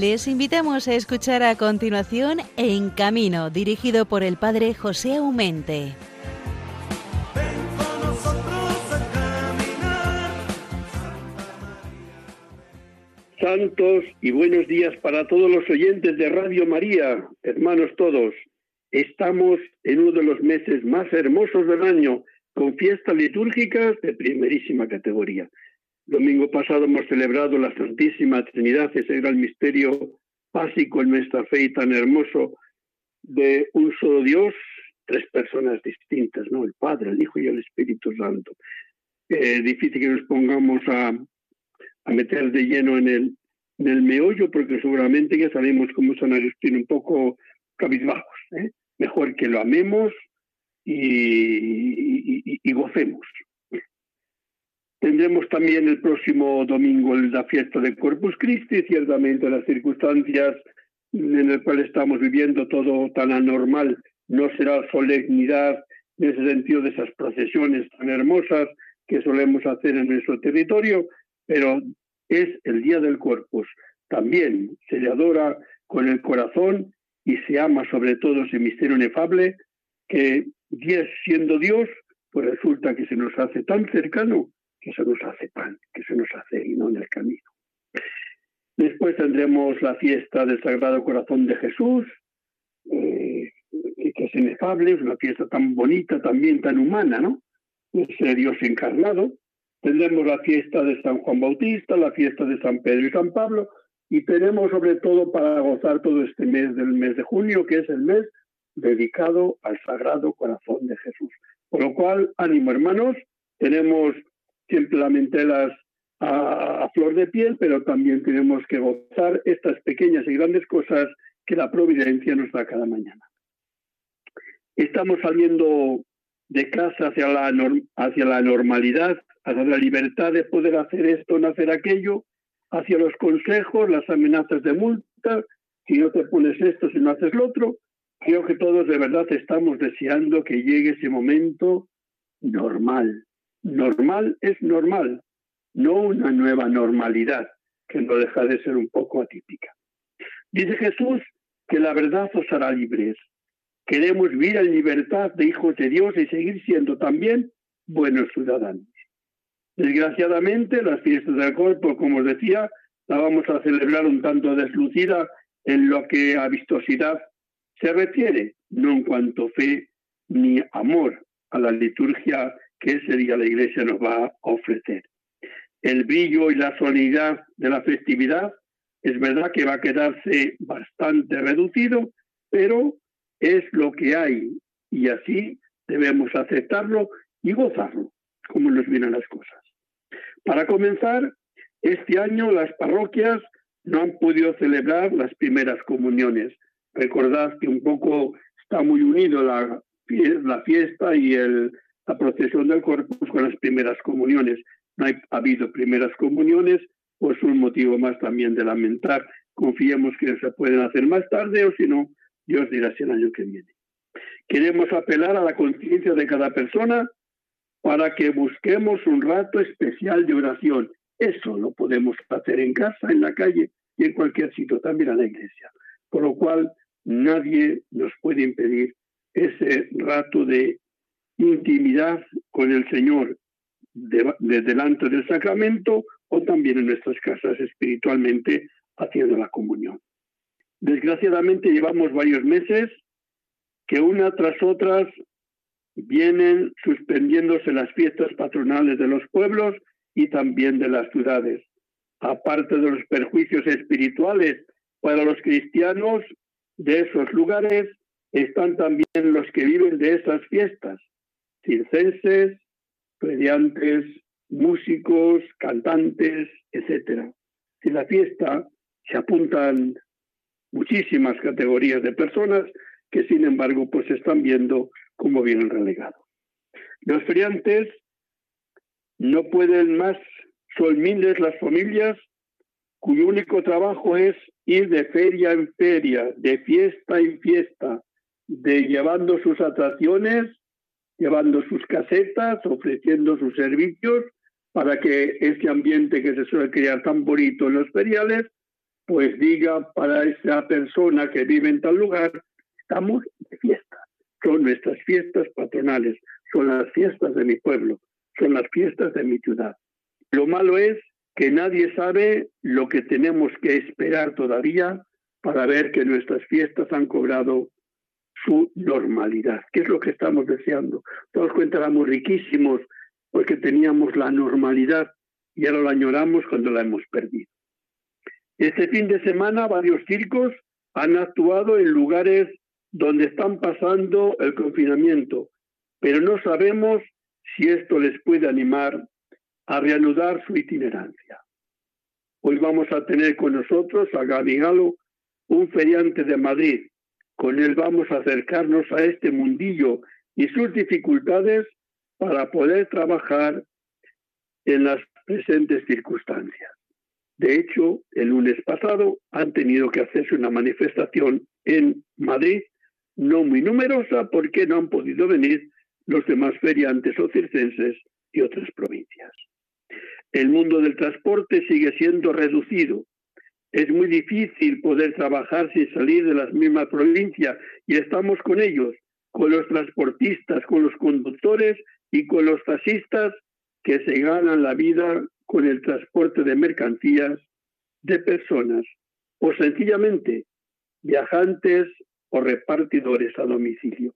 Les invitamos a escuchar a continuación En Camino, dirigido por el padre José Aumente. Santos y buenos días para todos los oyentes de Radio María, hermanos todos. Estamos en uno de los meses más hermosos del año, con fiestas litúrgicas de primerísima categoría. Domingo pasado hemos celebrado la Santísima Trinidad, ese gran misterio básico en nuestra fe y tan hermoso de un solo Dios, tres personas distintas, ¿no? El Padre, el Hijo y el Espíritu Santo. Es difícil que nos pongamos a, a meter de lleno en el, en meollo, porque seguramente ya sabemos cómo San Agustín un poco cabizbajos. ¿eh? Mejor que lo amemos y, y, gocemos. Tendremos también el próximo domingo la fiesta de Corpus Christi, ciertamente las circunstancias en las cuales estamos viviendo todo tan anormal no será solemnidad en ese sentido de esas procesiones tan hermosas que solemos hacer en nuestro territorio, pero es el día del Corpus. También se le adora con el corazón y se ama sobre todo ese misterio inefable que siendo Dios, pues resulta que se nos hace tan cercano que se nos hace pan, que se nos hace y no en el camino. Después tendremos la fiesta del Sagrado Corazón de Jesús, eh, que es inefable, es una fiesta tan bonita, también tan humana, ¿no? Es Dios encarnado. Tendremos la fiesta de San Juan Bautista, la fiesta de San Pedro y San Pablo, y tenemos sobre todo para gozar todo este mes del mes de junio, que es el mes dedicado al Sagrado Corazón de Jesús. Por lo cual, ánimo hermanos, tenemos simplemente las a, flor de piel, pero también tenemos que gozar estas pequeñas y grandes cosas que la providencia nos da cada mañana. Estamos saliendo de casa hacia la, hacia la normalidad, hacia la libertad de poder hacer esto, no hacer aquello, hacia los consejos, las amenazas de multa, si no te pones esto, si no haces lo otro, Creo que todos de verdad estamos deseando que llegue ese momento normal. Normal es normal, no una nueva normalidad que no deja de ser un poco atípica. Dice Jesús que la verdad os hará libres. Queremos vivir en libertad de hijos de Dios y seguir siendo también buenos ciudadanos. Desgraciadamente, las fiestas del cuerpo, como os decía, la vamos a celebrar un tanto deslucida en lo que a vistosidad se refiere no en cuanto fe ni amor a la liturgia que ese día la Iglesia nos va a ofrecer. El brillo y la solemnidad de la festividad es verdad que va a quedarse bastante reducido, pero es lo que hay y así debemos aceptarlo y gozarlo, como nos vienen las cosas. Para comenzar, este año las parroquias no han podido celebrar las primeras comuniones, Recordad que un poco está muy unido la, la fiesta y el, la procesión del Corpus con las primeras comuniones. No ha habido primeras comuniones, pues un motivo más también de lamentar. Confiemos que se pueden hacer más tarde o si no, Dios dirá si el año que viene. Queremos apelar a la conciencia de cada persona para que busquemos un rato especial de oración. Eso lo podemos hacer en casa, en la calle y en cualquier sitio, también en la iglesia. Por lo cual, nadie nos puede impedir ese rato de intimidad con el Señor de, delante del sacramento o también en nuestras casas espiritualmente haciendo la comunión. Desgraciadamente llevamos varios meses que una tras otras vienen suspendiéndose las fiestas patronales de los pueblos y también de las ciudades. Aparte de los perjuicios espirituales para los cristianos, de esos lugares están también los que viven de esas fiestas, circenses, radiantes, músicos, cantantes, etc. En la fiesta se apuntan muchísimas categorías de personas que sin embargo pues están viendo cómo vienen relegados. Los feriantes no pueden más, son miles las familias cuyo único trabajo es ir de feria en feria, de fiesta en fiesta, de llevando sus atracciones, llevando sus casetas, ofreciendo sus servicios para que ese ambiente que se suele crear tan bonito en los feriales, pues diga para esa persona que vive en tal lugar, estamos de fiesta. Son nuestras fiestas patronales, son las fiestas de mi pueblo, son las fiestas de mi ciudad. Lo malo es que nadie sabe lo que tenemos que esperar todavía para ver que nuestras fiestas han cobrado su normalidad, que es lo que estamos deseando. Todos cuenta, éramos riquísimos porque teníamos la normalidad y ahora la añoramos cuando la hemos perdido. Este fin de semana varios circos han actuado en lugares donde están pasando el confinamiento, pero no sabemos si esto les puede animar a reanudar su itinerancia. Hoy vamos a tener con nosotros a Gaby Galo, un feriante de Madrid. Con él vamos a acercarnos a este mundillo y sus dificultades para poder trabajar en las presentes circunstancias. De hecho, el lunes pasado han tenido que hacerse una manifestación en Madrid, no muy numerosa porque no han podido venir los demás feriantes o circenses y otras provincias. El mundo del transporte sigue siendo reducido. Es muy difícil poder trabajar sin salir de las mismas provincias y estamos con ellos, con los transportistas, con los conductores y con los taxistas que se ganan la vida con el transporte de mercancías, de personas o sencillamente viajantes o repartidores a domicilio.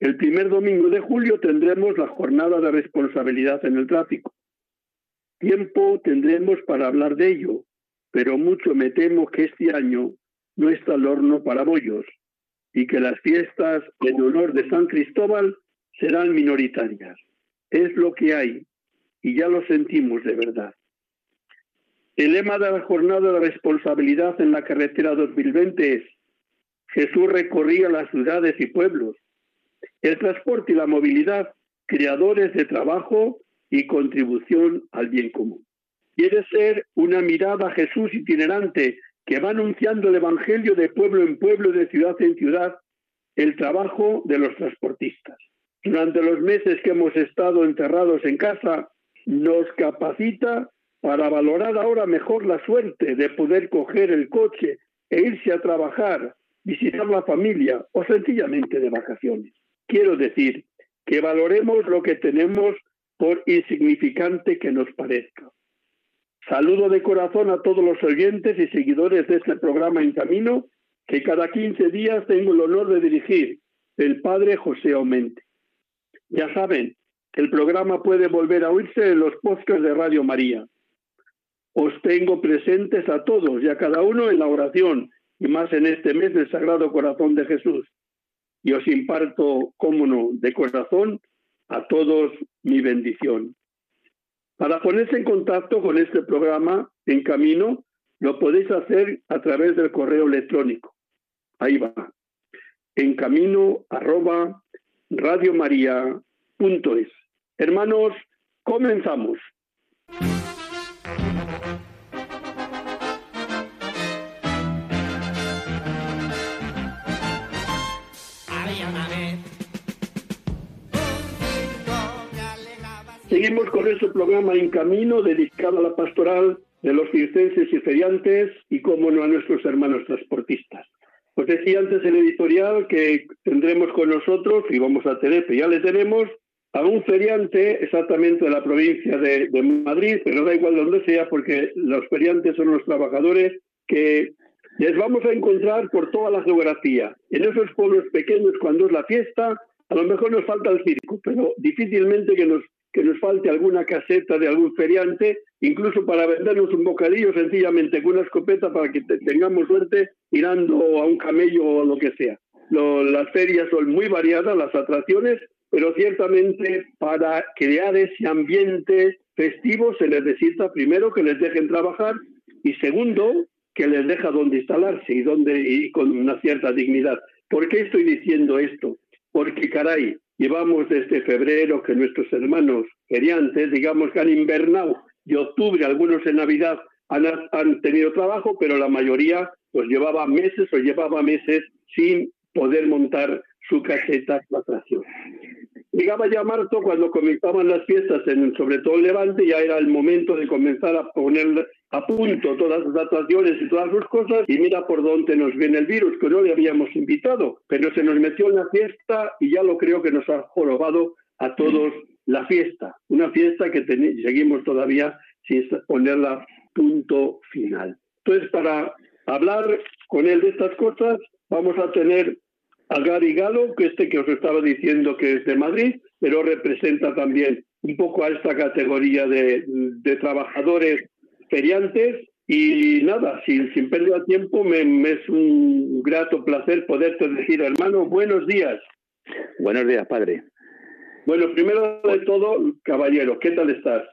El primer domingo de julio tendremos la jornada de responsabilidad en el tráfico. Tiempo tendremos para hablar de ello, pero mucho me temo que este año no está el horno para bollos y que las fiestas en honor de San Cristóbal serán minoritarias. Es lo que hay y ya lo sentimos de verdad. El lema de la jornada de responsabilidad en la carretera 2020 es Jesús recorría las ciudades y pueblos. El transporte y la movilidad, creadores de trabajo y contribución al bien común. Quiere ser una mirada a Jesús itinerante que va anunciando el Evangelio de pueblo en pueblo, de ciudad en ciudad, el trabajo de los transportistas. Durante los meses que hemos estado enterrados en casa, nos capacita para valorar ahora mejor la suerte de poder coger el coche e irse a trabajar, visitar la familia o sencillamente de vacaciones. Quiero decir que valoremos lo que tenemos por insignificante que nos parezca. Saludo de corazón a todos los oyentes y seguidores de este programa En Camino, que cada 15 días tengo el honor de dirigir, el padre José Aumente. Ya saben, el programa puede volver a oírse en los podcasts de Radio María. Os tengo presentes a todos y a cada uno en la oración, y más en este mes del Sagrado Corazón de Jesús. Y os imparto, cómo no, de corazón a todos mi bendición. Para ponerse en contacto con este programa en camino, lo podéis hacer a través del correo electrónico. Ahí va. En camino arroba radiomaria.es. Hermanos, comenzamos. Seguimos con este programa En Camino dedicado a la pastoral de los circenses y feriantes y, como no, a nuestros hermanos transportistas. Os decía antes el editorial que tendremos con nosotros, y vamos a tener, pero ya le tenemos, a un feriante exactamente de la provincia de, Madrid, pero da igual donde sea, porque los feriantes son los trabajadores que les vamos a encontrar por toda la geografía. En esos pueblos pequeños, cuando es la fiesta, a lo mejor nos falta el circo, pero difícilmente que nos, que nos falte alguna caseta de algún feriante, incluso para vendernos un bocadillo sencillamente con una escopeta para que tengamos suerte tirando a un camello o lo que sea. las ferias son muy variadas, las atracciones, pero ciertamente para crear ese ambiente festivo se necesita primero que les dejen trabajar y segundo que les deja donde instalarse y donde y con una cierta dignidad. ¿Por qué estoy diciendo esto? Porque caray, llevamos desde febrero que nuestros hermanos feriantes, digamos que han invernado de octubre, algunos en Navidad han, tenido trabajo, pero la mayoría pues llevaba meses o llevaba meses sin poder montar su caseta de atracción. Llegaba ya marzo cuando comenzaban las fiestas, en, sobre todo en Levante, ya era el momento de comenzar a poner a punto todas las actuaciones y todas sus cosas y mira por dónde nos viene el virus, que no le habíamos invitado, pero se nos metió en la fiesta y ya lo creo que nos ha jorobado a todos la fiesta, una fiesta que seguimos todavía sin ponerla punto final. Entonces, para hablar con él de estas cosas, vamos a tener a Gary Galo, que este que os estaba diciendo que es de Madrid, pero representa también un poco a esta categoría de, trabajadores feriantes. Y nada, sin, sin pérdida de tiempo, me, es un grato placer poderte decir, hermano, buenos días. Buenos días, padre. Bueno, primero de todo, caballero, ¿qué tal estás?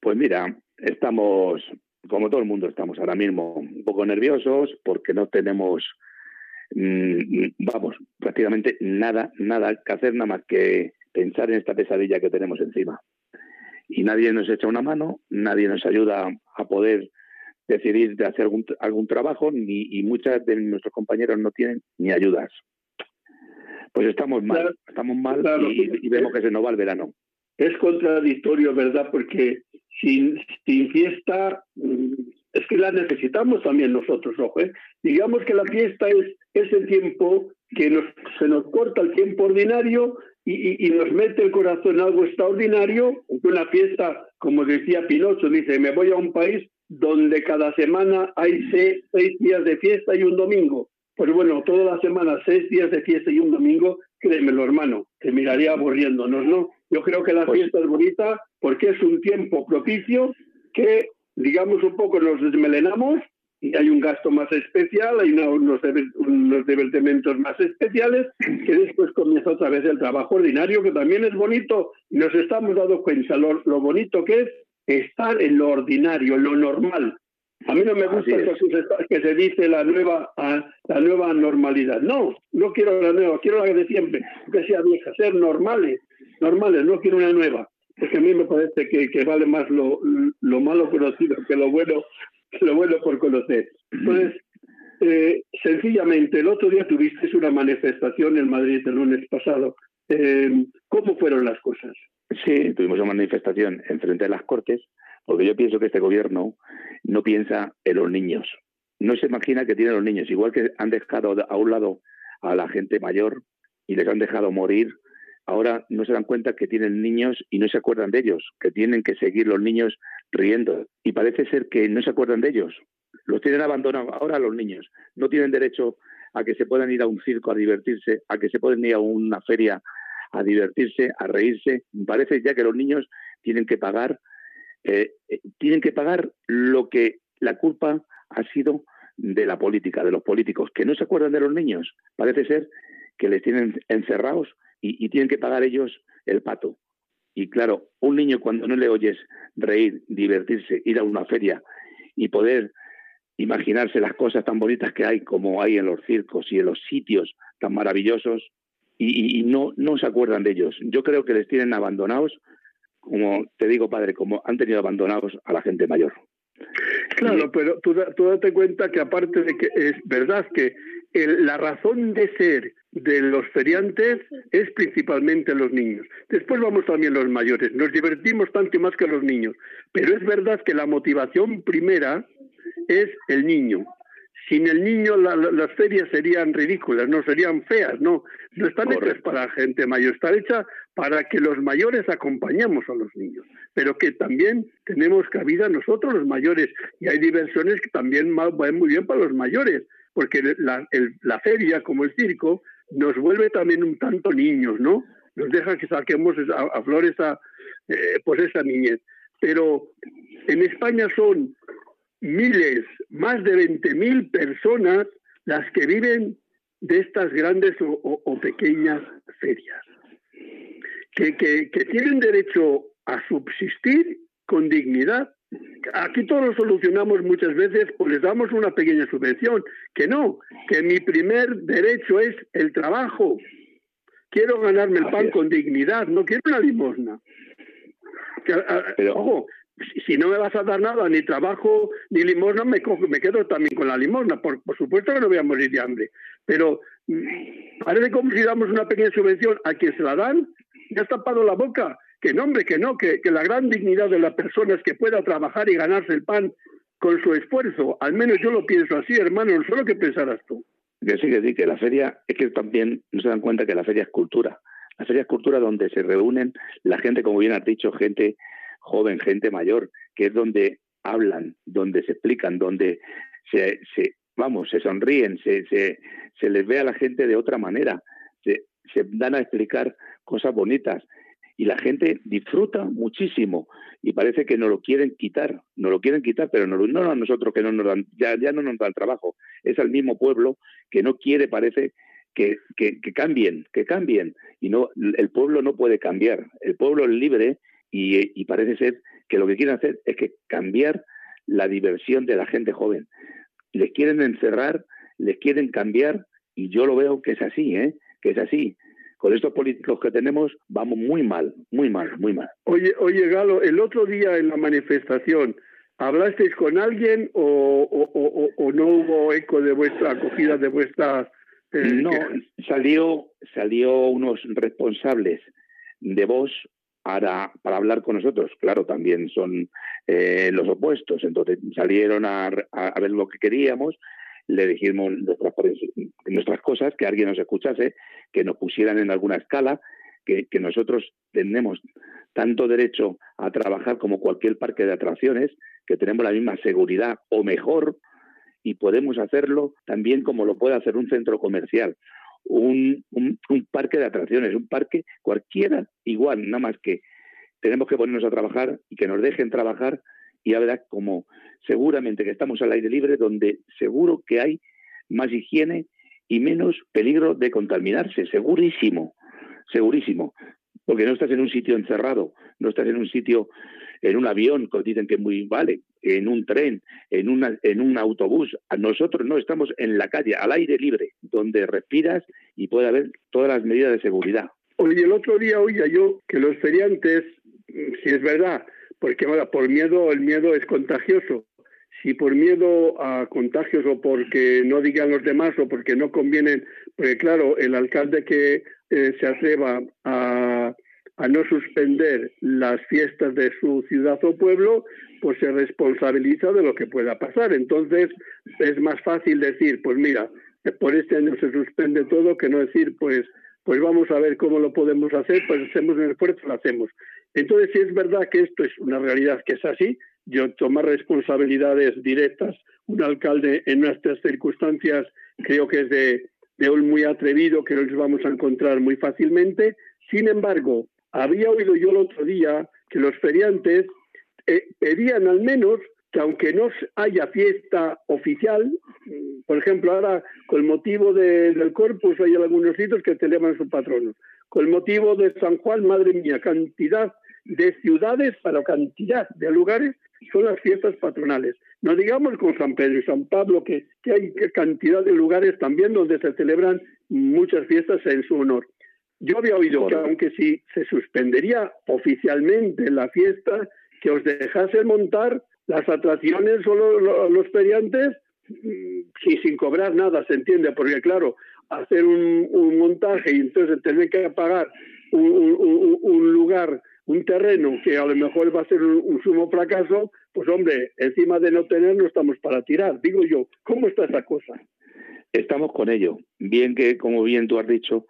Pues mira, estamos, como todo el mundo, estamos ahora mismo un poco nerviosos porque no tenemos Mm, vamos, prácticamente nada, nada que hacer nada más que pensar en esta pesadilla que tenemos encima. Y nadie nos echa una mano, nadie nos ayuda a poder decidir de hacer algún, algún trabajo, ni, y muchos de nuestros compañeros no tienen ni ayudas. Pues estamos mal, estamos mal y, vemos que se nos va el verano. Es contradictorio, ¿verdad? Porque sin, sin fiesta mm, es que la necesitamos también nosotros, ojo. ¿eh? Digamos que la fiesta es ese tiempo que nos, se nos corta el tiempo ordinario y, nos mete el corazón en algo extraordinario. Una fiesta, como decía Pinocho, dice, me voy a un país donde cada semana hay seis, días de fiesta y un domingo. Pues bueno, toda la semana, seis días de fiesta y un domingo, créemelo, hermano, te miraría aburriéndonos, ¿no? Yo creo que la pues fiesta es bonita porque es un tiempo propicio que digamos un poco, nos desmelenamos y hay un gasto más especial, hay unos, unos divertimentos más especiales, que después comienza otra vez el trabajo ordinario, que también es bonito, y nos estamos dando cuenta lo, lo bonito que es estar en lo ordinario, lo normal. A mí no me gusta eso que se dice la nueva, la nueva normalidad. No, no quiero la nueva, quiero la de siempre, que sea vieja, ser normales, normales, no quiero una nueva porque a mí me parece que, vale más lo, malo conocido que lo bueno, lo bueno por conocer. Entonces, eh, sencillamente, el otro día tuviste una manifestación en Madrid el lunes pasado. Eh, ¿Cómo fueron las cosas? Sí, tuvimos una manifestación en frente de las Cortes, porque yo pienso que este gobierno no piensa en los niños. No se imagina que tienen los niños, igual que han dejado a un lado a la gente mayor y les han dejado morir ahora no se dan cuenta que tienen niños y no se acuerdan de ellos, que tienen que seguir los niños riendo. Y parece ser que no se acuerdan de ellos. Los tienen abandonados ahora los niños. No tienen derecho a que se puedan ir a un circo a divertirse, a que se puedan ir a una feria a divertirse, a reírse. Parece ya que los niños tienen que pagar, eh, eh, tienen que pagar lo que la culpa ha sido de la política, de los políticos, que no se acuerdan de los niños. Parece ser que les tienen encerrados y, tienen que pagar ellos el pato. Y claro, un niño cuando no le oyes reír, divertirse, ir a una feria y poder imaginarse las cosas tan bonitas que hay como hay en los circos y en los sitios tan maravillosos y, no, no se acuerdan de ellos. Yo creo que les tienen abandonados, como te digo, padre, como han tenido abandonados a la gente mayor. Claro, pero tú, date cuenta que aparte de que es verdad que la razón de ser de los feriantes es principalmente los niños. Después vamos también los mayores. Nos divertimos tanto más que los niños. Pero es verdad que la motivación primera es el niño. Sin el niño las ferias serían ridículas, no serían feas, no. No están hechas para gente mayor, están hechas para que los mayores acompañemos a los niños, pero que también tenemos cabida nosotros los mayores y hay diversiones que también van muy bien para los mayores, porque la, feria como el circo nos vuelve también un tanto niños, ¿no? Nos deja que saquemos a, flores a eh, pues esa niñez. Pero en España son miles, más de 20.000 personas las que viven de estas grandes o, pequeñas ferias, que, que, que tienen derecho a subsistir con dignidad Aquí todo lo solucionamos muchas veces, pues les damos una pequeña subvención. Que no, que mi primer derecho es el trabajo. Quiero ganarme el pan con dignidad, no quiero una limosna. Pero, ojo, si no me vas a dar nada, ni trabajo, ni limosna, me, me quedo también con la limosna. Por, por supuesto que no voy a morir de hambre. Pero mm, parece como si damos una pequeña subvención a quien se la dan me has tapado la boca. Que no, hombre, que no, que, que la gran dignidad de la persona es que pueda trabajar y ganarse el pan con su esfuerzo. Al menos yo lo pienso así, hermano, no solo que pensarás tú. Yo sí que sí, que la feria, es que también no se dan cuenta que la feria es cultura. La feria es cultura donde se reúnen la gente, como bien has dicho, gente joven, gente mayor, que es donde hablan, donde se explican, donde se, se vamos, se sonríen, se, se, se les ve a la gente de otra manera, se, se dan a explicar cosas bonitas y la gente disfruta muchísimo y parece que nos lo quieren quitar, nos lo quieren quitar, pero no, no a nosotros que no nos dan, ya, ya no nos dan trabajo, es al mismo pueblo que no quiere, parece que, que, cambien, que cambien. Y no, el pueblo no puede cambiar. El pueblo es libre y, y, parece ser que lo que quieren hacer es que cambiar la diversión de la gente joven. Les quieren encerrar, les quieren cambiar y yo lo veo que es así, ¿eh? que es así con estos políticos que tenemos vamos muy mal, muy mal, muy mal. Oye, oye Galo, el otro día en la manifestación, ¿hablasteis con alguien o, no hubo eco de vuestra acogida, de vuestra... Eh, no, salió, salió unos responsables de voz para, para hablar con nosotros. Claro, también son eh, los opuestos. Entonces salieron a, a, ver lo que queríamos le dijimos nuestras, nuestras cosas, que alguien nos escuchase, que nos pusieran en alguna escala, que, nosotros tenemos tanto derecho a trabajar como cualquier parque de atracciones, que tenemos la misma seguridad o mejor, y podemos hacerlo también como lo puede hacer un centro comercial, un, un, un parque de atracciones, un parque cualquiera igual, nada más que tenemos que ponernos a trabajar y que nos dejen trabajar y habrá como seguramente que estamos al aire libre donde seguro que hay más higiene y menos peligro de contaminarse, segurísimo, segurísimo, porque no estás en un sitio encerrado, no estás en un sitio, en un avión, que dicen que muy vale, en un tren, en, una, en un autobús. Nosotros no estamos en la calle, al aire libre, donde respiras y puede haber todas las medidas de seguridad. Oye, el otro día oía yo que los feriantes, si es verdad, porque ahora por miedo, el miedo es contagioso. Si por miedo a contagios o porque no digan los demás o porque no convienen, porque claro, el alcalde que eh, se atreva a, a no suspender las fiestas de su ciudad o pueblo, pues se responsabiliza de lo que pueda pasar. Entonces es más fácil decir, pues mira, por este año se suspende todo, que no decir, pues, pues vamos a ver cómo lo podemos hacer, pues hacemos un esfuerzo, lo hacemos. Entonces, si es verdad que esto es una realidad que es así, yo tomar responsabilidades directas, un alcalde en nuestras circunstancias creo que es de, de un muy atrevido, que no les vamos a encontrar muy fácilmente. Sin embargo, había oído yo el otro día que los feriantes eh, pedían al menos que aunque no haya fiesta oficial, por ejemplo, ahora con el motivo de, del Corpus hay algunos sitios que celebran su patrono. Con el motivo de San Juan, madre mía, cantidad de ciudades para cantidad de lugares son las fiestas patronales. No digamos con San Pedro y San Pablo, que, que hay cantidad de lugares también donde se celebran muchas fiestas en su honor. Yo había oído que aunque si se suspendería oficialmente la fiesta, que os dejasen montar las atracciones o los, los feriantes mm, sí, sin cobrar nada, se entiende, porque claro, hacer un, un montaje y entonces tener que pagar un, un, un, lugar, un terreno que a lo mejor va a ser un, sumo fracaso, pues hombre, encima de no tener no estamos para tirar. Digo yo, ¿cómo está esa cosa? Estamos con ello. Bien que, como bien tú has dicho,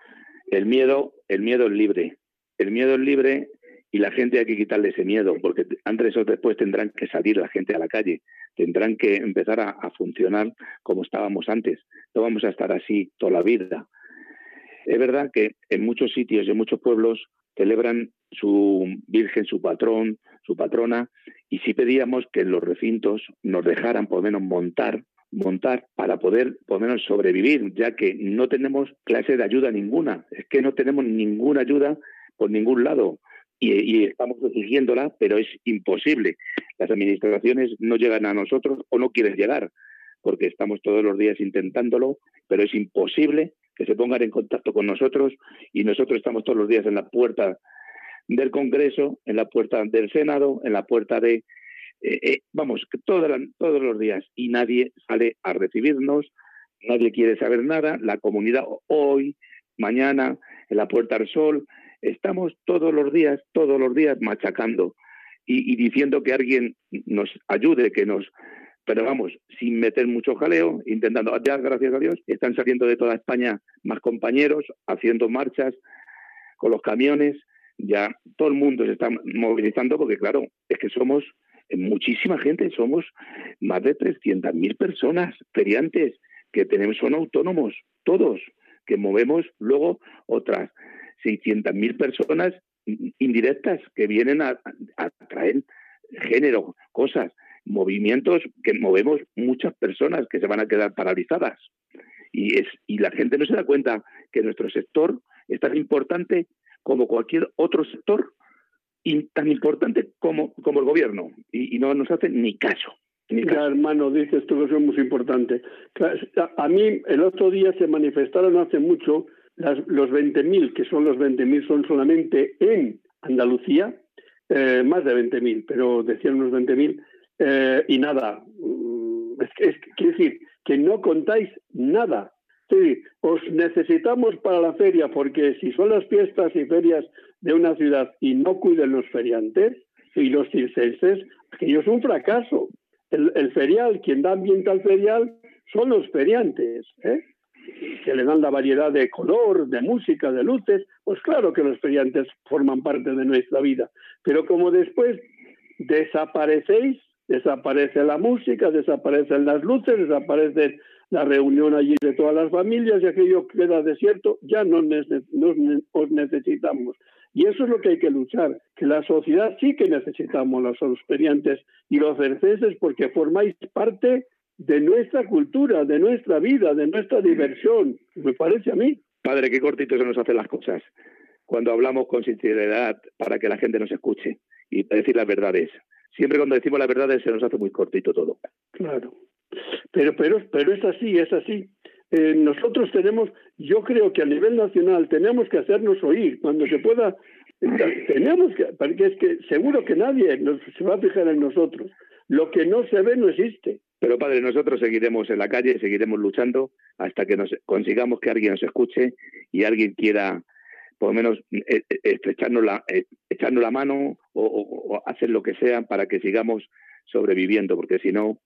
el miedo, el miedo es libre. El miedo es libre y la gente hay que quitarle ese miedo, porque antes o después tendrán que salir la gente a la calle, tendrán que empezar a, funcionar como estábamos antes. No vamos a estar así toda la vida. Es verdad que en muchos sitios y en muchos pueblos celebran su virgen, su patrón, su patrona, y sí pedíamos que en los recintos nos dejaran por lo menos montar montar para poder por lo menos sobrevivir, ya que no tenemos clase de ayuda ninguna, es que no tenemos ninguna ayuda por ningún lado y, y, estamos exigiéndola, pero es imposible. Las administraciones no llegan a nosotros o no quieren llegar, porque estamos todos los días intentándolo, pero es imposible que se pongan en contacto con nosotros y nosotros estamos todos los días en la puerta del Congreso, en la puerta del Senado, en la puerta de... Eh, eh, vamos, todos, todos los días y nadie sale a recibirnos, nadie quiere saber nada, la comunidad hoy, mañana, en la Puerta del Sol, estamos todos los días, todos los días machacando y, diciendo que alguien nos ayude, que nos... Pero vamos, sin meter mucho jaleo, intentando, ya gracias a Dios, están saliendo de toda España más compañeros, haciendo marchas con los camiones, ya todo el mundo se está movilizando porque claro, es que somos muchísima gente, somos más de 300.000 personas feriantes que tenemos, son autónomos, todos, que movemos luego otras 600.000 personas indirectas que vienen a, traer género, cosas, movimientos que movemos muchas personas que se van a quedar paralizadas. Y, es, y la gente no se da cuenta que nuestro sector es tan importante como cualquier otro sector y tan importante como, como el gobierno. Y, no nos hacen ni caso. Ni hermano, dices tú que muy importante. A mí el otro día se manifestaron hace mucho las, los 20.000, que son los 20.000, son solamente en Andalucía, eh, más de 20.000, pero decían unos 20.000, eh, y nada. Mm, es, es, quiere decir que no contáis nada. Sí, os necesitamos para la feria, porque si son las fiestas y ferias de una ciudad y no cuiden los feriantes y los circenses, aquello es un fracaso. El, el, ferial, quien da ambiente al ferial, son los feriantes. ¿eh? Que le dan la variedad de color, de música, de luces, pues claro que los feriantes forman parte de nuestra vida. Pero como después desaparecéis, desaparece la música, desaparecen las luces, desaparece la reunión allí de todas las familias y aquello queda desierto, ya no os necesitamos. Y eso es lo que hay que luchar, que la sociedad sí que necesitamos los feriantes y los cerceses porque formáis parte de nuestra cultura, de nuestra vida, de nuestra diversión, me parece a mí. Padre, qué cortito se nos hacen las cosas cuando hablamos con sinceridad para que la gente nos escuche y decir las verdades. Siempre cuando decimos las verdades se nos hace muy cortito todo. Claro. Pero, pero, pero es así, es así. Eh, nosotros tenemos, yo creo que a nivel nacional tenemos que hacernos oír cuando se pueda. Tenemos que, porque es que seguro que nadie se va a fijar en nosotros. Lo que no se ve no existe. Pero padre, nosotros seguiremos en la calle, seguiremos luchando hasta que nos consigamos que alguien nos escuche y alguien quiera, por lo menos, eh, eh, estrecharnos la, eh, echarnos la mano o, hacer lo que sea para que sigamos sobreviviendo, porque si no,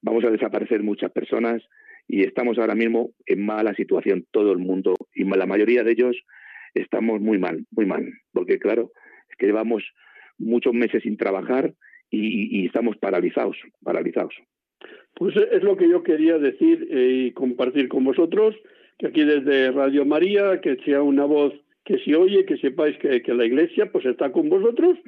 vamos a desaparecer muchas personas y estamos ahora mismo en mala situación todo el mundo y la mayoría de ellos estamos muy mal, muy mal, porque claro, es que llevamos muchos meses sin trabajar y estamos paralizados, paralizados. Pues es lo que yo quería decir eh, y compartir con vosotros, que aquí desde Radio María, que sea una voz que se oye, que sepáis que, la Iglesia pues está con vosotros,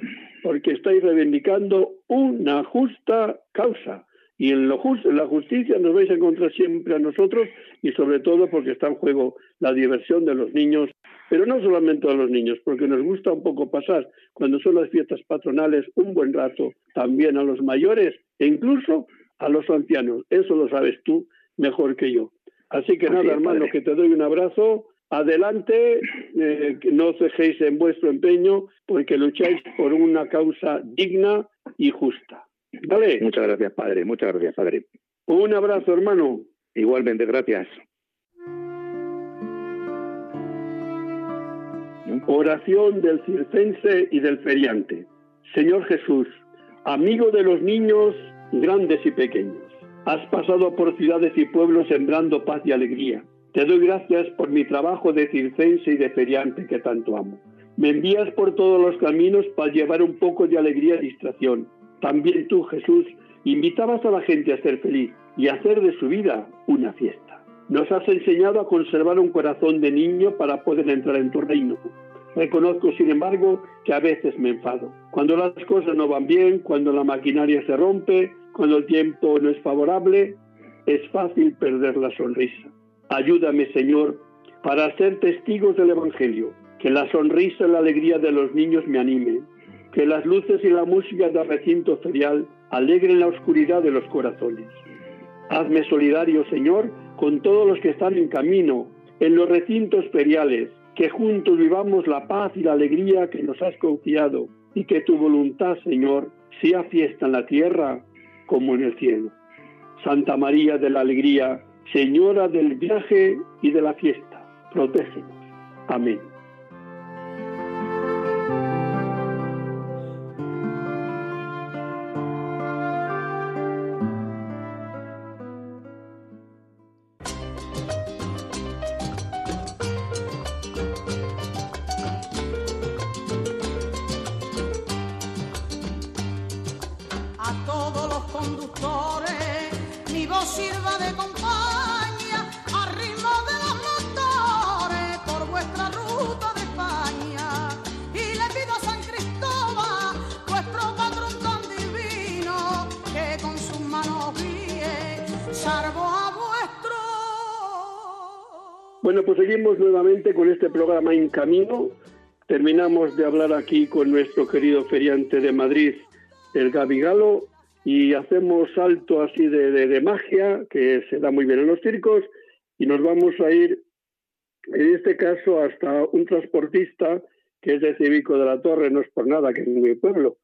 porque estáis reivindicando una justa causa. Y en, en la justicia nos vais a encontrar siempre a nosotros y sobre todo porque está en juego la diversión de los niños, pero no solamente a los niños, porque nos gusta un poco pasar cuando son las fiestas patronales un buen rato también a los mayores e incluso a los ancianos. Eso lo sabes tú mejor que yo. Así que nada, hermano, que te doy un abrazo. Adelante, eh, no cejéis en vuestro empeño porque lucháis por una causa digna y justa. ¿Vale? Muchas gracias, padre. Muchas gracias, padre. Un abrazo, hermano. Igualmente, gracias. Oración del circense y del feriante. Señor Jesús, amigo de los niños grandes y pequeños. Has pasado por ciudades y pueblos sembrando paz y alegría. Te doy gracias por mi trabajo de circense y de feriante que tanto amo. Me envías por todos los caminos para llevar un poco de alegría y distracción. También tú, Jesús, invitabas a la gente a ser feliz y a hacer de su vida una fiesta. Nos has enseñado a conservar un corazón de niño para poder entrar en tu reino. Reconozco, sin embargo, que a veces me enfado. Cuando las cosas no van bien, cuando la maquinaria se rompe, cuando el tiempo no es favorable, es fácil perder la sonrisa. Ayúdame, Señor, para ser testigos del Evangelio, que la sonrisa y la alegría de los niños me animen, que las luces y la música del recinto ferial alegren la oscuridad de los corazones. Hazme solidario, Señor, con todos los que están en camino, en los recintos feriales, que juntos vivamos la paz y la alegría que nos has confiado, y que tu voluntad, Señor, sea fiesta en la tierra como en el cielo. Santa María de la Alegría, Señora del viaje y de la fiesta, protégenos. Amén. Bueno, pues seguimos nuevamente con este programa En Camino. Terminamos de hablar aquí con nuestro querido feriante de Madrid, el Gaby Galo, y hacemos salto así de, magia, que se da muy bien en los circos, y nos vamos a ir, en este caso, hasta un transportista que es de Cívico de la Torre, no es por nada, que es mi pueblo.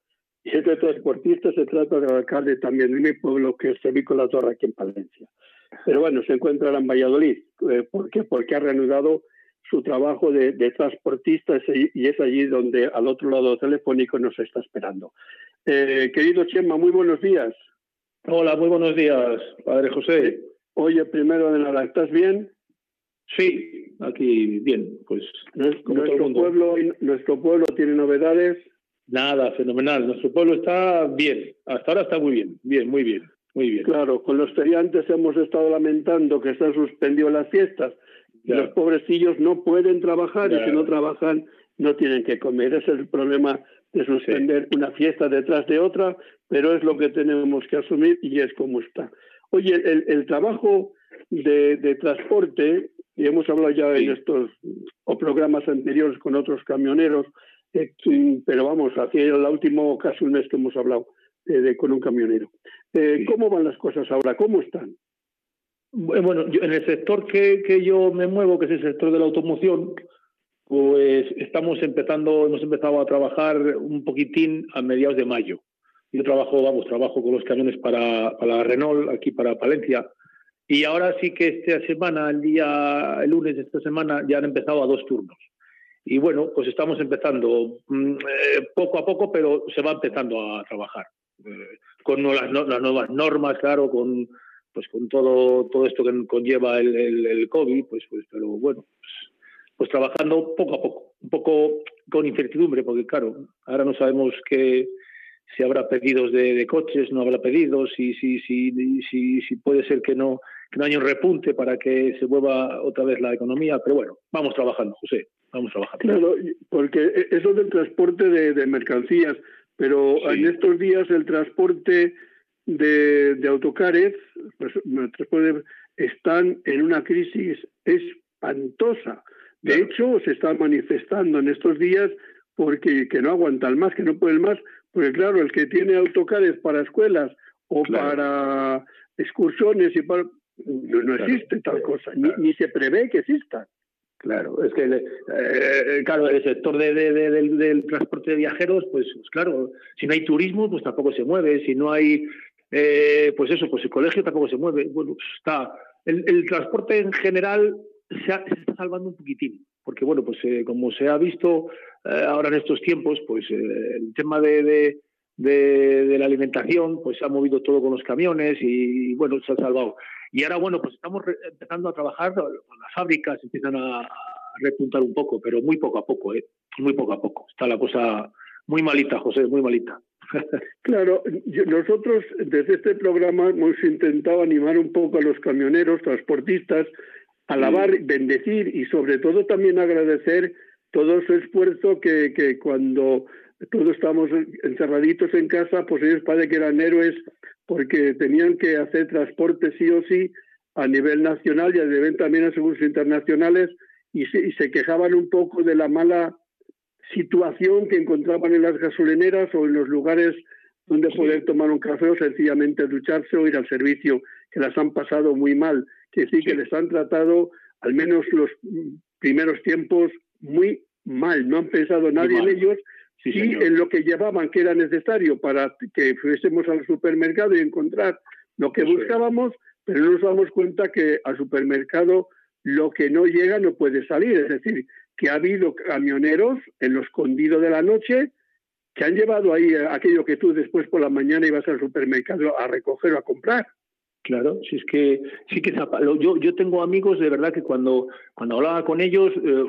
Y este transportista se trata del alcalde también de mi pueblo, que es Cívico de la Torre, aquí en Palencia. Pero bueno, se encuentra en Valladolid. Eh, ¿Por qué? Porque ha reanudado su trabajo de, de transportista y es allí donde al otro lado telefónico nos está esperando. Eh, querido Chema, muy buenos días. Hola, muy buenos días, padre José. Oye, primero de nada, ¿estás bien? Sí, aquí bien, pues nuestro pueblo, nuestro pueblo tiene novedades. Nada, fenomenal. Nuestro pueblo está bien. Hasta ahora está muy bien, bien, muy bien, muy bien. Claro, con los feriantes hemos estado lamentando que se han suspendido las fiestas. Y los pobrecillos no pueden trabajar y si no trabajan no tienen que comer. Ese es el problema de suspender una fiesta detrás de otra, pero es lo que tenemos que asumir y es como está. Oye, el, trabajo de, transporte, y hemos hablado ya en estos o programas anteriores con otros camioneros, eh, pero vamos, hacia el último caso un mes que hemos hablado eh, de, con un camionero. Eh, ¿Cómo van las cosas ahora? ¿Cómo están? Bueno, en el sector que, que yo me muevo, que es el sector de la automoción, pues estamos empezando, hemos empezado a trabajar un poquitín a mediados de mayo. Yo trabajo, vamos, trabajo con los camiones para, para Renault, aquí para Palencia. Y ahora sí que esta semana, el día, el lunes de esta semana, ya han empezado a dos turnos. Y bueno, pues estamos empezando mm, eh, poco a poco, pero se va empezando a trabajar. Eh, con las, las, nuevas normas, claro, con pues con todo, todo esto que conlleva el, el, COVID, pues, pues, pero bueno, pues, pues trabajando poco a poco, un poco con incertidumbre, porque claro, ahora no sabemos que si habrá pedidos de, coches, no habrá pedidos, si, si, si, si, si puede ser que no, que no haya un repunte para que se vuelva otra vez la economía, pero bueno, vamos trabajando, José, vamos trabajando. Claro, porque eso del transporte de, mercancías, pero en estos días el transporte de, de autocares, pues, están en una crisis espantosa. De hecho, se está manifestando en estos días porque que no aguantan más, que no pueden más, porque claro, el que tiene autocares para escuelas o para excursiones y para no, existe tal cosa, ni, se prevé que exista. Claro, es que eh, claro, el sector de, del, transporte de viajeros, pues, pues, claro, si no hay turismo, pues tampoco se mueve, si no hay, eh, pues eso, pues el colegio tampoco se mueve. Bueno, está. El, el transporte en general se, está salvando un poquitín, porque bueno, pues eh, como se ha visto eh, ahora en estos tiempos, pues eh, el tema de, de, la alimentación, pues se ha movido todo con los camiones y, bueno, se ha salvado. Y ahora, bueno, pues estamos empezando a trabajar, las fábricas empiezan a, repuntar un poco, pero muy poco a poco, ¿eh? muy poco a poco. Está la cosa muy malita, José, muy malita. Claro, nosotros desde este programa hemos intentado animar un poco a los camioneros, transportistas, alabar, bendecir y sobre todo también agradecer todo su esfuerzo que, que cuando todos estamos encerraditos en casa, pues ellos parece que eran héroes porque tenían que hacer transporte sí o sí a nivel nacional y a también a seguros internacionales y se, y se quejaban un poco de la mala situación que encontraban en las gasolineras o en los lugares donde poder tomar un café o sencillamente ducharse o ir al servicio, que las han pasado muy mal. Que sí, que les han tratado, al menos los primeros tiempos, muy mal. No han pensado nadie en ellos sí, en lo que llevaban, que era necesario para que fuésemos al supermercado y encontrar lo que buscábamos, pero no nos damos cuenta que al supermercado lo que no llega no puede salir. Es decir, que ha habido camioneros en lo escondido de la noche que han llevado ahí aquello que tú después por la mañana ibas al supermercado a recoger o a comprar. Claro, si es que sí que yo yo tengo amigos de verdad que cuando cuando hablaba con ellos, eh,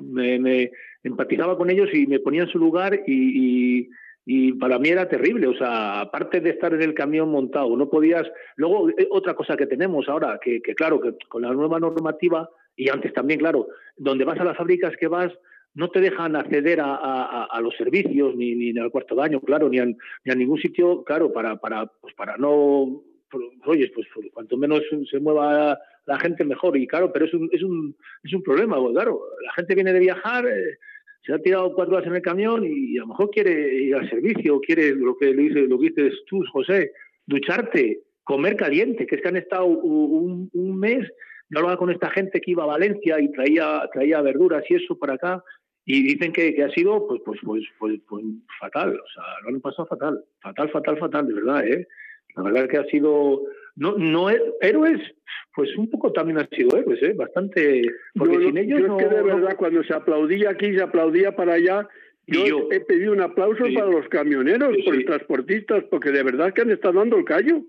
me, empatizaba con ellos y me ponía en su lugar y, y, para mí era terrible. O sea, aparte de estar en el camión montado, no podías. Luego eh, otra cosa que tenemos ahora, que, que claro que con la nueva normativa y antes también claro, donde vas a las fábricas que vas no te dejan acceder a, a, los servicios ni, ni al cuarto daño, claro, ni a, ni a ningún sitio, claro, para para pues para no oye, pues cuanto menos se mueva la gente mejor. Y claro, pero es un, es un, es un problema, pues, claro. La gente viene de viajar, eh, se ha tirado cuatro horas en el camión y a lo mejor quiere ir al servicio, quiere lo que, le dice, lo que dices tú, José, ducharte, comer caliente, que es que han estado un, un mes, yo hablaba con esta gente que iba a Valencia y traía, traía verduras y eso para acá, y dicen que, que ha sido pues, pues, pues, pues, pues fatal, o sea, lo han pasado fatal, fatal, fatal, fatal, de verdad, ¿eh? La verdad que ha sido, no, no héroes, pues un poco también han sido héroes, ¿eh? Bastante, porque sin ellos yo es que de verdad cuando se aplaudía aquí, se aplaudía para allá, yo, he pedido un aplauso para los camioneros, por los transportistas, porque de verdad que han estado dando el callo.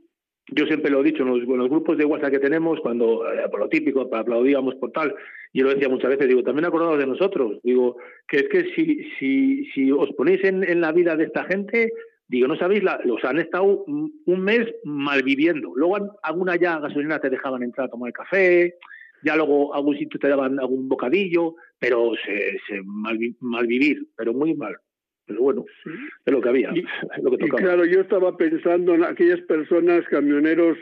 Yo siempre lo he dicho en los, los grupos de WhatsApp que tenemos, cuando, eh, por lo típico, aplaudíamos por tal, yo lo decía muchas veces, digo, también acordados de nosotros, digo, que es que si, si, si os ponéis en, en la vida de esta gente, Digo, no sabéis, la, los han estado un mes malviviendo. Luego alguna ya gasolina te dejaban entrar a tomar café, ya luego algún sitio te daban algún bocadillo, pero se, se malvivir, pero muy mal. Pero bueno, es lo que había, y, lo que tocaba. claro, yo estaba pensando en aquellas personas, camioneros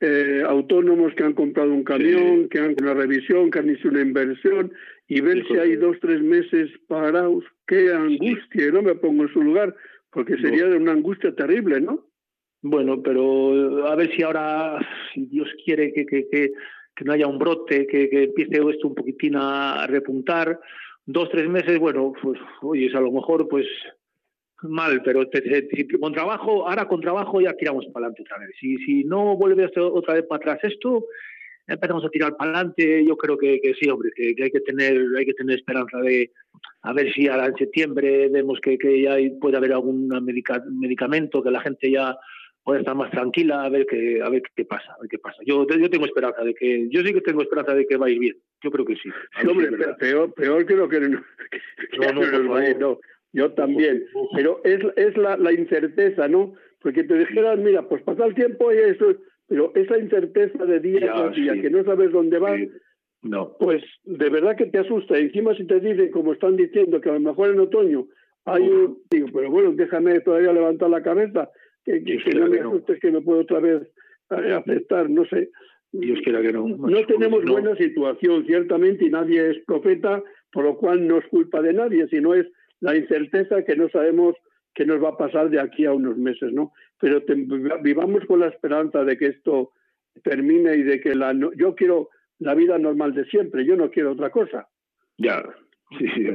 eh, autónomos que han comprado un camión, que han hecho una revisión, que han hecho una inversión, y ver si hay dos, tres meses parados, qué angustia, no me pongo en su lugar porque sería de una angustia terrible, ¿no? Bueno, pero a ver si ahora, si Dios quiere que, que, que, no haya un brote, que, que, empiece esto un poquitín a repuntar, dos, tres meses, bueno, pues oye, a lo mejor pues mal, pero con trabajo, ahora con trabajo ya tiramos para adelante otra vez. Si, si no vuelve otra vez para atrás esto, empezamos a tirar para adelante, yo creo que, que sí, hombre, que, hay que tener, hay que tener esperanza de a ver si ahora en septiembre vemos que, que ya puede haber algún medicamento, que la gente ya pueda estar más tranquila, a ver qué, a ver qué pasa, a ver qué pasa. Yo, yo tengo esperanza de que, yo sí que tengo esperanza de que va a ir bien. Yo creo que sí. hombre, peor, peor creo que no, que no, no, yo también. Pero es, es la, la incerteza, ¿no? Porque te dijeran, mira, pues pasa el tiempo y eso pero esa incerteza de día a día, que no sabes dónde van, no. pues de verdad que te asusta. Encima si te dicen, como están diciendo, que a lo mejor en otoño hay un... Digo, pero bueno, déjame todavía levantar la cabeza, que, no me asustes que me puedo otra vez eh, afectar, no sé. Dios quiera que no. No, tenemos buena situación, ciertamente, y nadie es profeta, por lo cual no es culpa de nadie, sino es la incerteza que no sabemos qué nos va a pasar de aquí a unos meses, ¿no? Pero vivamos con la esperanza de que esto termine y de que la yo quiero la vida normal de siempre, yo no quiero otra cosa. Ya, sí, sí,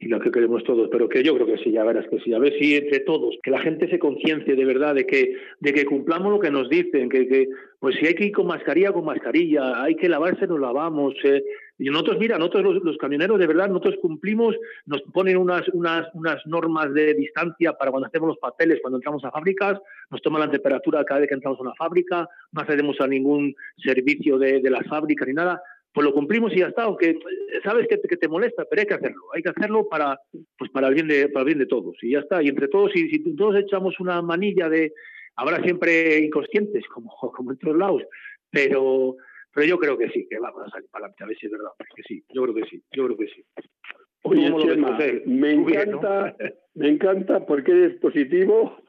y lo que queremos todos, pero que yo creo que sí, ya verás que sí, a ver si entre todos, que la gente se conciencie de verdad de que, de que cumplamos lo que nos dicen, que, que pues si hay que ir con mascarilla, con mascarilla, hay que lavarse, nos lavamos, eh, y nosotros, mira, nosotros los, camioneros, de verdad, nosotros cumplimos, nos ponen unas, unas, unas normas de distancia para cuando hacemos los papeles, cuando entramos a fábricas, nos toman la temperatura cada vez que entramos a una fábrica, no accedemos a ningún servicio de, de las fábricas ni nada, pues lo cumplimos y ya está, aunque sabes que, que, te molesta, pero hay que hacerlo, hay que hacerlo para, pues para el bien de, para el bien de todos, y ya está, y entre todos, si, si todos echamos una manilla de, habrá siempre inconscientes, como, como en todos lados, pero pero yo creo que sí, que vamos a salir para adelante, a ver si es verdad. Que sí, yo creo que sí, yo creo que sí. Oye, me encanta, me encanta porque eres positivo.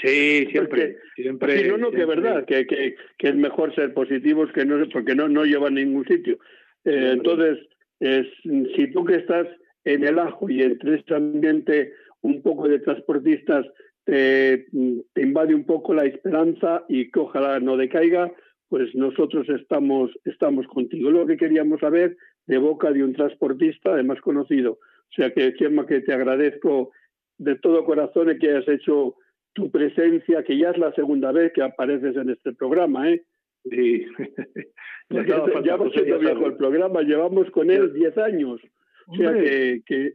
Sí, siempre, siempre. Sí, no, no, que es verdad, que, que, que, es mejor ser positivos que no, porque no, no lleva a ningún sitio. Eh, entonces, es, si tú que estás en el ajo y entre este ambiente un poco de transportistas te, te invade un poco la esperanza y que ojalá no decaiga, pues nosotros estamos, estamos contigo. Lo que queríamos saber de boca de un transportista, además conocido. O sea que, Chema, que te agradezco de todo corazón que hayas hecho tu presencia, que ya es la segunda vez que apareces en este programa, ¿eh? Sí. ya va siendo viejo el programa, llevamos con él 10 años. O sea que, que,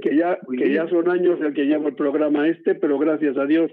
que, ya, que ya son años el que llevo el programa este, pero gracias a Dios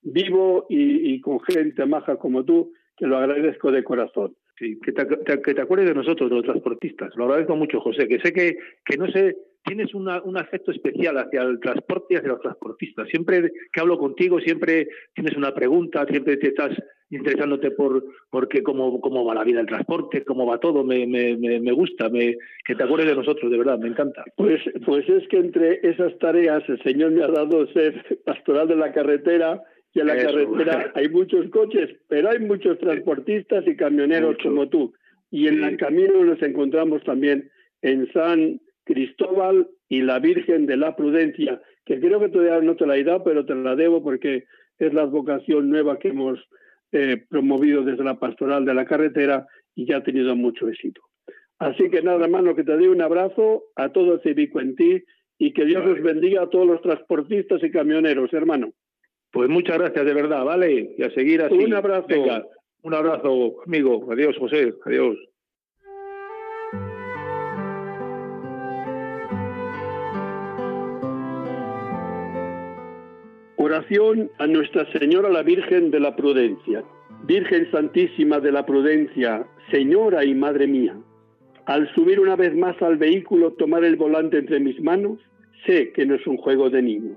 vivo y, y con gente maja como tú que lo agradezco de corazón. Que te, que te acuerdes de nosotros, de los transportistas. Lo agradezco mucho, José, que sé que, que no sé, tienes una, un afecto especial hacia el transporte y hacia los transportistas. Siempre que hablo contigo, siempre tienes una pregunta, siempre te estás interesándote por, por qué, cómo, cómo va la vida del transporte, cómo va todo. Me, me, me, gusta, me, que te acuerdes de nosotros, de verdad, me encanta. Pues, pues es que entre esas tareas el Señor me ha dado ser pastoral de la carretera y en la carretera hay muchos coches, pero hay muchos transportistas y camioneros como tú. Y en el camino nos encontramos también en San Cristóbal y la Virgen de la Prudencia, que creo que todavía no te la he dado, pero te la debo porque es la vocación nueva que hemos eh, promovido desde la pastoral de la carretera y ya ha tenido mucho éxito. Así que nada, hermano, que te doy un abrazo a todo el cívico en ti y que Dios os bendiga a todos los transportistas y camioneros, hermano. Pues muchas gracias, de verdad, ¿vale? Y a seguir así. Un abrazo. un abrazo, amigo. Adiós, José. Adiós. Oración a Nuestra Señora la Virgen de la Prudencia. Virgen Santísima de la Prudencia, Señora y Madre mía, al subir una vez más al vehículo, tomar el volante entre mis manos, sé que no es un juego de niños.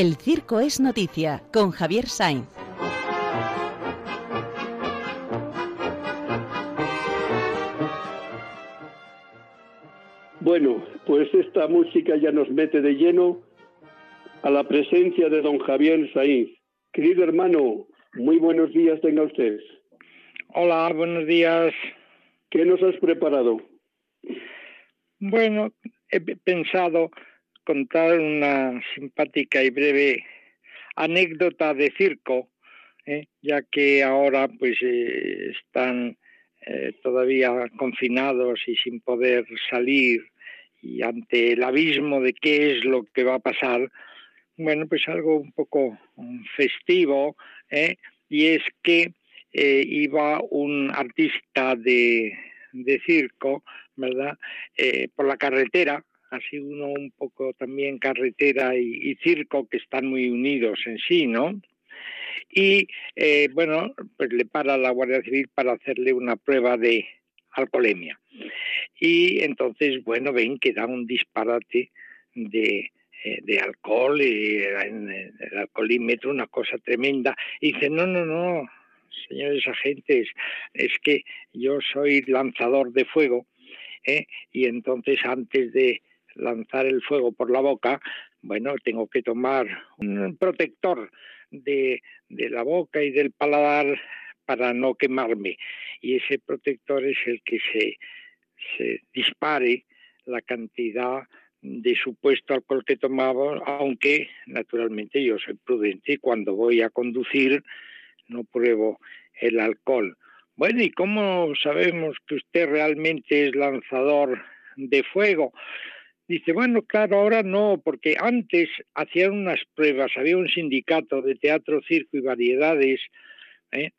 El Circo es Noticia con Javier Sainz. Bueno, pues esta música ya nos mete de lleno a la presencia de don Javier Sainz. Querido hermano, muy buenos días tenga usted. Hola, buenos días. ¿Qué nos has preparado? Bueno, he pensado contar una simpática y breve anécdota de circo, ¿eh? ya que ahora pues eh, están eh, todavía confinados y sin poder salir y ante el abismo de qué es lo que va a pasar, bueno, pues algo un poco festivo, y es que iba un artista de, de circo, ¿verdad?, por la carretera así uno un poco también carretera y, circo que están muy unidos en sí, ¿no? Y eh, bueno, pues le para la Guardia Civil para hacerle una prueba de alcoholemia. Y entonces, bueno, ven que da un disparate de, eh, alcohol, y en el alcoholímetro, una cosa tremenda. Y dice, no, no, no, señores agentes, es que yo soy lanzador de fuego. ¿eh? Y entonces antes de lanzar el fuego por la boca, bueno, tengo que tomar un protector de, la boca y del paladar para no quemarme. Y ese protector es el que se, se dispare la cantidad de supuesto alcohol que tomaba, aunque naturalmente yo soy prudente y cuando voy a conducir no pruebo el alcohol. Bueno, ¿y cómo sabemos que usted realmente es lanzador de fuego? Dice, bueno, claro, ahora no, porque antes hacían unas pruebas, había un sindicato de teatro, circo y variedades ¿eh?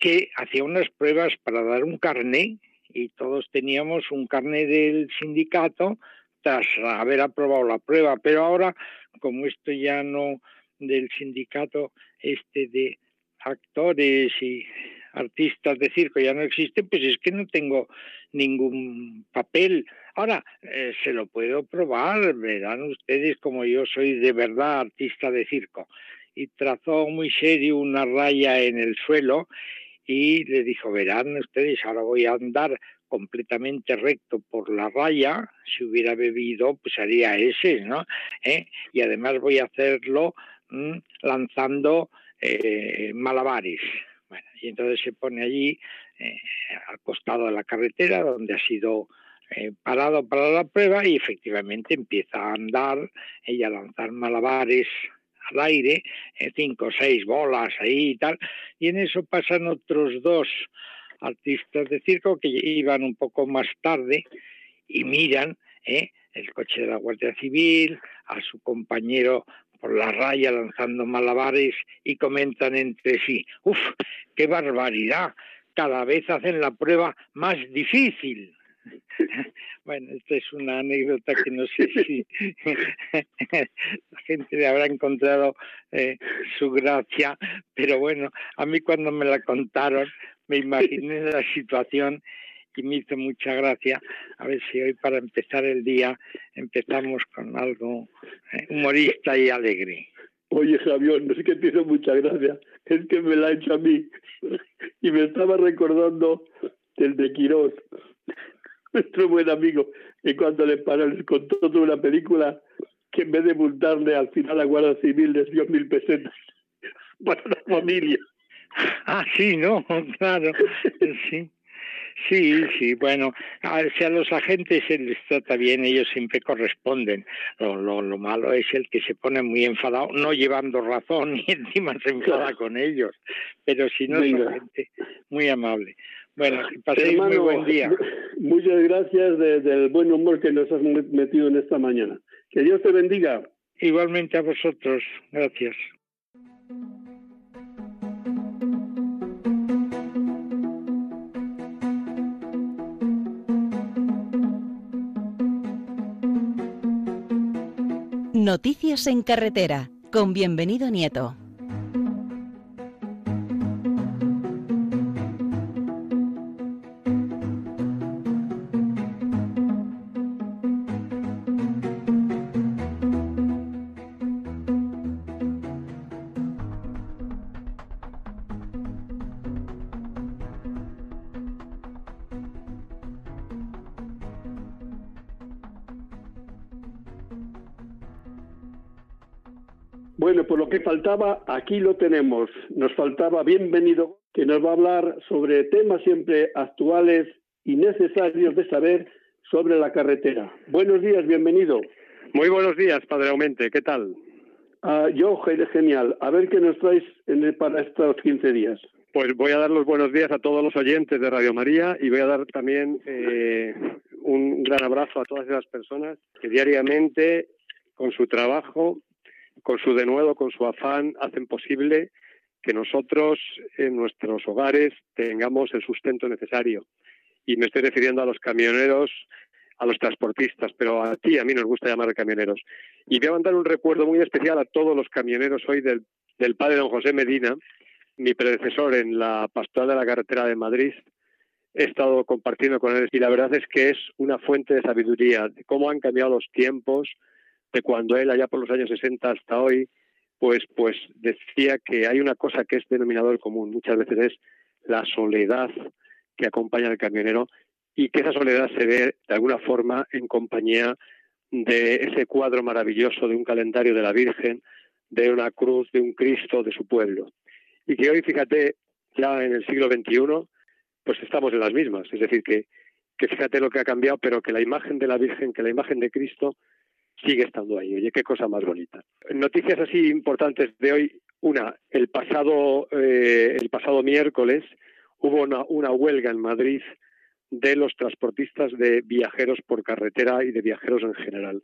que hacía unas pruebas para dar un carné y todos teníamos un carné del sindicato tras haber aprobado la prueba, pero ahora, como esto ya no del sindicato este de actores y artistas de circo ya no existe, pues es que no tengo ningún papel. Ahora, eh, se lo puedo probar, verán ustedes como yo soy de verdad artista de circo. Y trazó muy serio una raya en el suelo y le dijo, verán ustedes, ahora voy a andar completamente recto por la raya, si hubiera bebido, pues haría ese, ¿no? ¿Eh? Y además voy a hacerlo mm, lanzando eh, malabares. Bueno, y entonces se pone allí eh, al costado de la carretera donde ha sido eh, parado para la prueba y efectivamente empieza a andar y a lanzar malabares al aire, eh, cinco o seis bolas ahí y tal, y en eso pasan otros dos artistas de circo que iban un poco más tarde y miran ¿eh? el coche de la Guardia Civil, a su compañero por la raya lanzando malabares y comentan entre sí, ¡uf! ¡Qué barbaridad! Cada vez hacen la prueba más difícil. Bueno, esta es una anécdota que no sé si la gente le habrá encontrado eh, su gracia, pero bueno, a mí cuando me la contaron me imaginé la situación y me hizo mucha gracia. A ver si hoy para empezar el día empezamos con algo eh, humorista y alegre. Oye, Javier, no sé qué te hizo mucha gracia, es que me la ha hecho a mí. Y me estaba recordando el de Quirós, nuestro buen amigo, y cuando le paró, les contó toda una película que en vez de multarle al final a Guardia Civil les dio mil pesetas para la familia. Ah, sí, ¿no? Claro, sí. Sí, sí, bueno, a, si a los agentes se les trata bien, ellos siempre corresponden. Lo, lo, lo, malo es el que se pone muy enfadado, no llevando razón y encima se enfada con ellos. Pero si no, es gente muy amable. Bueno, paséis muy buen día. Muchas gracias de, del buen humor que nos has metido en esta mañana. Que Dios te bendiga. Igualmente a vosotros. Gracias. Noticias en carretera, con bienvenido Nieto. Por lo que faltaba, aquí lo tenemos. Nos faltaba bienvenido, que nos va a hablar sobre temas siempre actuales y necesarios de saber sobre la carretera. Buenos días, bienvenido. Muy buenos días, Padre Aumente, ¿qué tal? Uh, yo, genial. A ver qué nos traes en para estos 15 días. Pues voy a dar los buenos días a todos los oyentes de Radio María y voy a dar también eh, un gran abrazo a todas esas personas que diariamente, con su trabajo, con su denuedo, con su afán, hacen posible que nosotros en nuestros hogares tengamos el sustento necesario. Y me estoy refiriendo a los camioneros, a los transportistas, pero a ti, a mí nos gusta llamar camioneros. Y voy a mandar un recuerdo muy especial a todos los camioneros hoy del, padre don José Medina, mi predecesor en la pastoral de la carretera de Madrid. He estado compartiendo con él y la verdad es que es una fuente de sabiduría de cómo han cambiado los tiempos, de cuando él allá por los años 60 hasta hoy, pues, pues decía que hay una cosa que es denominador común, muchas veces es la soledad que acompaña al camionero y que esa soledad se ve de alguna forma en compañía de ese cuadro maravilloso de un calendario de la Virgen, de una cruz, de un Cristo, de su pueblo. Y que hoy, fíjate, ya en el siglo XXI, pues estamos en las mismas. Es decir, que, que fíjate lo que ha cambiado, pero que la imagen de la Virgen, que la imagen de Cristo, sigue estando ahí. Oye, qué cosa más bonita. Noticias así importantes de hoy. Una, el pasado, eh, el pasado miércoles hubo una, una huelga en Madrid de los transportistas de viajeros por carretera y de viajeros en general.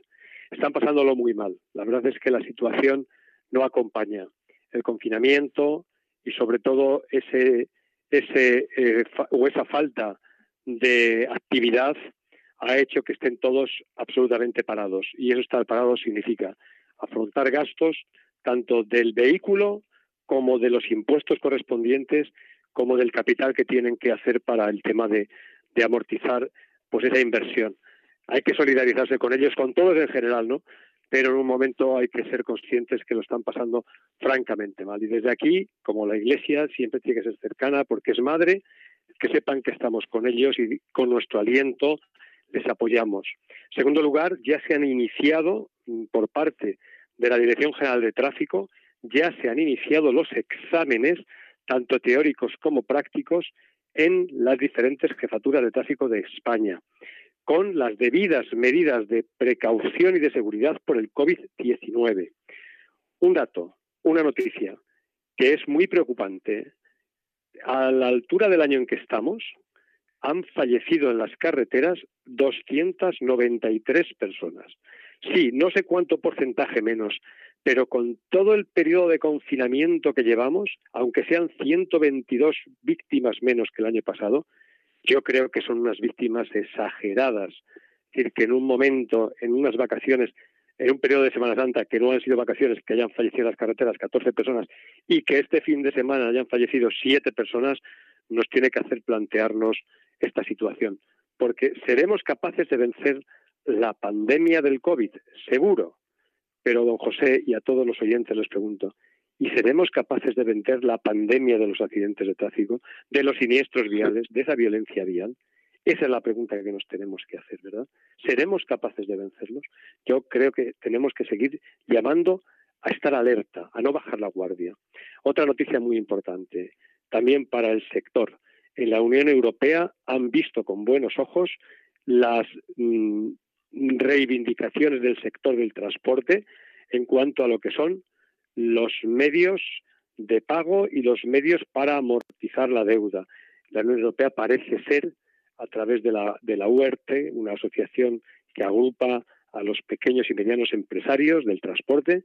Están pasándolo muy mal. La verdad es que la situación no acompaña el confinamiento y sobre todo ese, ese eh, o esa falta de actividad ha hecho que estén todos absolutamente parados. Y eso estar parado significa afrontar gastos tanto del vehículo como de los impuestos correspondientes, como del capital que tienen que hacer para el tema de, de amortizar pues esa inversión. Hay que solidarizarse con ellos, con todos en general, ¿no? Pero en un momento hay que ser conscientes que lo están pasando francamente mal. Y desde aquí, como la Iglesia siempre tiene que ser cercana porque es madre, que sepan que estamos con ellos y con nuestro aliento les apoyamos. En segundo lugar, ya se han iniciado mm, por parte de la Dirección General de Tráfico, ya se han iniciado los exámenes, tanto teóricos como prácticos, en las diferentes jefaturas de tráfico de España, con las debidas medidas de precaución y de seguridad por el COVID-19. Un dato, una noticia que es muy preocupante. A la altura del año en que estamos, han fallecido en las carreteras 293 personas. Sí, no sé cuánto porcentaje menos, pero con todo el periodo de confinamiento que llevamos, aunque sean 122 víctimas menos que el año pasado, yo creo que son unas víctimas exageradas. Es decir, que en un momento, en unas vacaciones, en un periodo de Semana Santa, que no han sido vacaciones, que hayan fallecido en las carreteras 14 personas y que este fin de semana hayan fallecido 7 personas, nos tiene que hacer plantearnos esta situación. Porque seremos capaces de vencer la pandemia del COVID, seguro, pero, don José, y a todos los oyentes les pregunto, ¿y seremos capaces de vencer la pandemia de los accidentes de tráfico, de los siniestros viales, de esa violencia vial? Esa es la pregunta que nos tenemos que hacer, ¿verdad? ¿Seremos capaces de vencerlos? Yo creo que tenemos que seguir llamando a estar alerta, a no bajar la guardia. Otra noticia muy importante, también para el sector. En la Unión Europea han visto con buenos ojos las mm, reivindicaciones del sector del transporte en cuanto a lo que son los medios de pago y los medios para amortizar la deuda. La Unión Europea parece ser, a través de la, de la UERT, una asociación que agrupa a los pequeños y medianos empresarios del transporte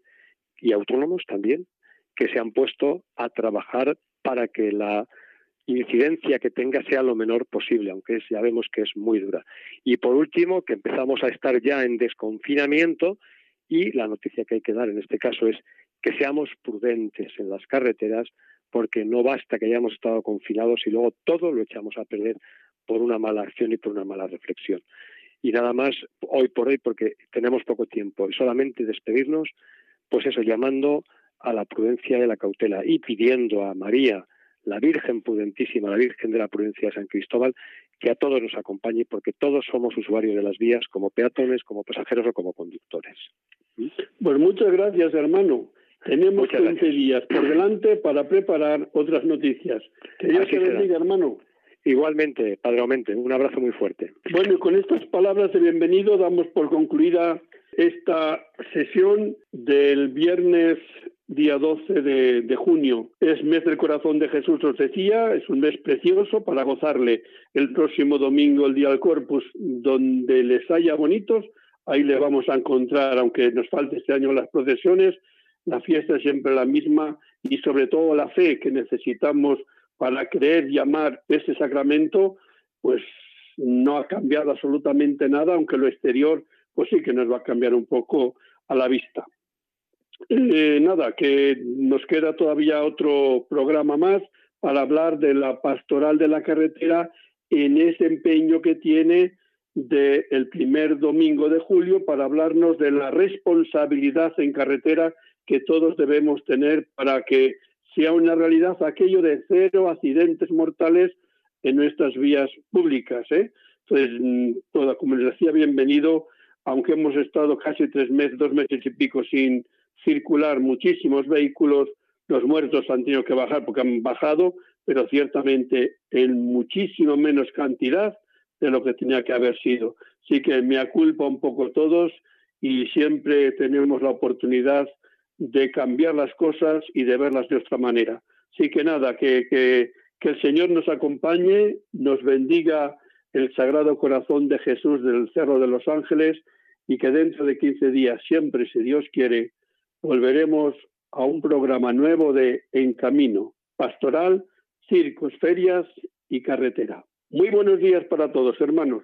y autónomos también, que se han puesto a trabajar para que la incidencia que tenga sea lo menor posible, aunque ya vemos que es muy dura. Y por último, que empezamos a estar ya en desconfinamiento y la noticia que hay que dar en este caso es que seamos prudentes en las carreteras porque no basta que hayamos estado confinados y luego todo lo echamos a perder por una mala acción y por una mala reflexión. Y nada más hoy por hoy porque tenemos poco tiempo y solamente despedirnos, pues eso, llamando a la prudencia y a la cautela y pidiendo a María, la Virgen prudentísima, la Virgen de la Prudencia de San Cristóbal, que a todos nos acompañe, porque todos somos usuarios de las vías, como peatones, como pasajeros o como conductores. Pues muchas gracias, hermano. Tenemos 15 días por delante para preparar otras noticias. Que Dios te bendiga, hermano. Igualmente, Padre Aumente, un abrazo muy fuerte. Bueno, y con estas palabras de bienvenido damos por concluida esta sesión del viernes día 12 de, junio. Es mes del corazón de Jesús, os decía, es un mes precioso para gozarle. El próximo domingo, el día del Corpus, donde les haya bonitos, ahí le vamos a encontrar, aunque nos falte este año las procesiones, la fiesta es siempre la misma y sobre todo la fe que necesitamos para creer y amar ese sacramento, pues no ha cambiado absolutamente nada, aunque lo exterior, pues sí que nos va a cambiar un poco a la vista. Eh, nada, que nos queda todavía otro programa más para hablar de la pastoral de la carretera en ese empeño que tiene del primer domingo de julio para hablarnos de la responsabilidad en carretera que todos debemos tener para que sea una realidad aquello de cero accidentes mortales en nuestras vías públicas. ¿eh? Entonces, mm, como les decía, bienvenido, aunque hemos estado casi tres meses, dos meses y pico sin circular muchísimos vehículos, los muertos han tenido que bajar porque han bajado, pero ciertamente en muchísimo menos cantidad de lo que tenía que haber sido. Así que me aculpa un poco todos y siempre tenemos la oportunidad de cambiar las cosas y de verlas de otra manera. Así que nada, que, que, que el Señor nos acompañe, nos bendiga el Sagrado Corazón de Jesús del Cerro de los Ángeles y que dentro de 15 días, siempre, si Dios quiere, volveremos a un programa nuevo de En Camino, pastoral, circos, ferias y carretera. Muy buenos días para todos, hermanos.